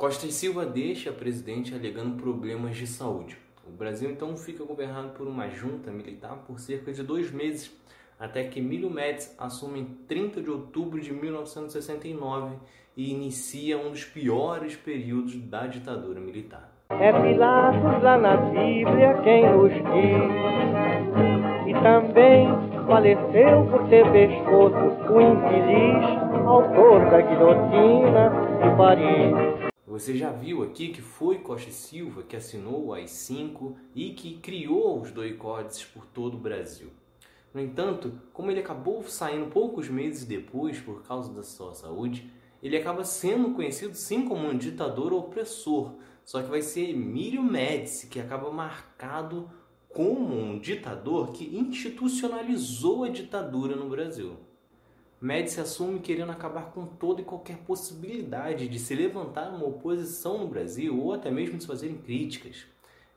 Costa e Silva deixa a presidente alegando problemas de saúde. O Brasil então fica governado por uma junta militar por cerca de dois meses, até que Emílio Médici assume em 30 de outubro de 1969 e inicia um dos piores períodos da ditadura militar. É Pilatos lá na Bíblia quem nos diz, e também faleceu por ter pescoço o infeliz autor da guilhotina de Paris. Você já viu aqui que foi Costa Silva que assinou o AI-5 e que criou os doicodes por todo o Brasil. No entanto, como ele acabou saindo poucos meses depois por causa da sua saúde, ele acaba sendo conhecido sim como um ditador opressor, só que vai ser Emílio Médici que acaba marcado como um ditador que institucionalizou a ditadura no Brasil. Médici assume querendo acabar com toda e qualquer possibilidade de se levantar uma oposição no Brasil ou até mesmo de se fazerem críticas.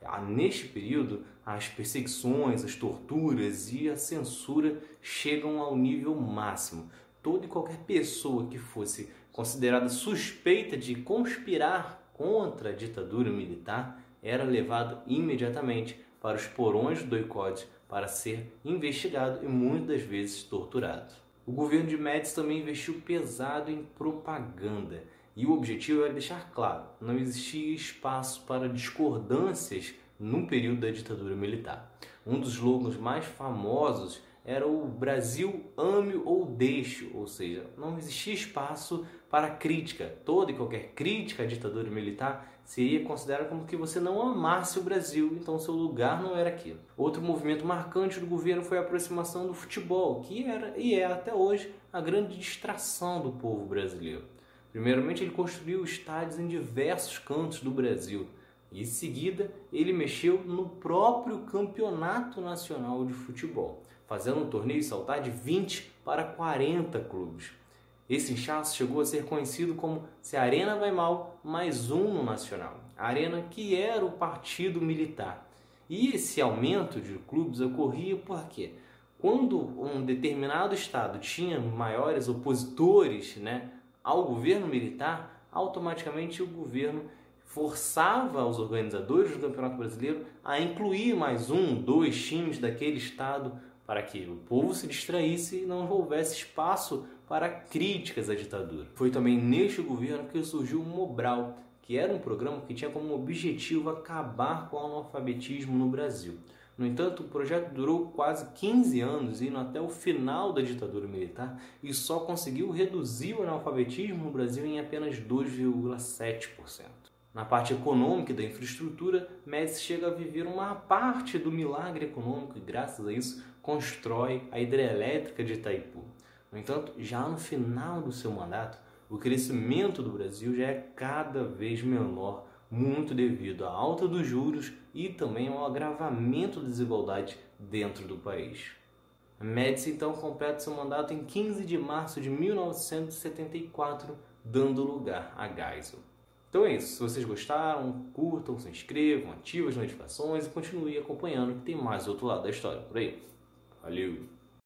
Ah, neste período, as perseguições, as torturas e a censura chegam ao nível máximo. Toda e qualquer pessoa que fosse considerada suspeita de conspirar contra a ditadura militar era levado imediatamente para os porões do doicode para ser investigado e muitas vezes torturado. O governo de Médici também investiu pesado em propaganda e o objetivo era deixar claro, não existia espaço para discordâncias no período da ditadura militar. Um dos slogans mais famosos era o Brasil ame ou deixe, ou seja, não existia espaço para crítica. Toda e qualquer crítica à ditadura militar seria considerada como que você não amasse o Brasil, então seu lugar não era aquilo. Outro movimento marcante do governo foi a aproximação do futebol, que era e é até hoje a grande distração do povo brasileiro. Primeiramente, ele construiu estádios em diversos cantos do Brasil. E em seguida, ele mexeu no próprio Campeonato Nacional de Futebol fazendo um torneio saltar de 20 para 40 clubes. Esse inchaço chegou a ser conhecido como Se a Arena Vai Mal, mais um no Nacional. A Arena que era o partido militar. E esse aumento de clubes ocorria porque quando um determinado estado tinha maiores opositores né, ao governo militar, automaticamente o governo forçava os organizadores do Campeonato Brasileiro a incluir mais um, dois times daquele estado para que o povo se distraísse e não houvesse espaço para críticas à ditadura. Foi também neste governo que surgiu o Mobral, que era um programa que tinha como objetivo acabar com o analfabetismo no Brasil. No entanto, o projeto durou quase 15 anos, indo até o final da ditadura militar, e só conseguiu reduzir o analfabetismo no Brasil em apenas 2,7%. Na parte econômica e da infraestrutura, Médici chega a viver uma parte do milagre econômico e, graças a isso, constrói a hidrelétrica de Itaipu. No entanto, já no final do seu mandato, o crescimento do Brasil já é cada vez menor, muito devido à alta dos juros e também ao agravamento da desigualdade dentro do país. Médici então completa seu mandato em 15 de março de 1974, dando lugar a Geisel. Então é isso. Se vocês gostaram, curtam, se inscrevam, ativem as notificações e continuem acompanhando que tem mais outro lado da história por aí. Valeu!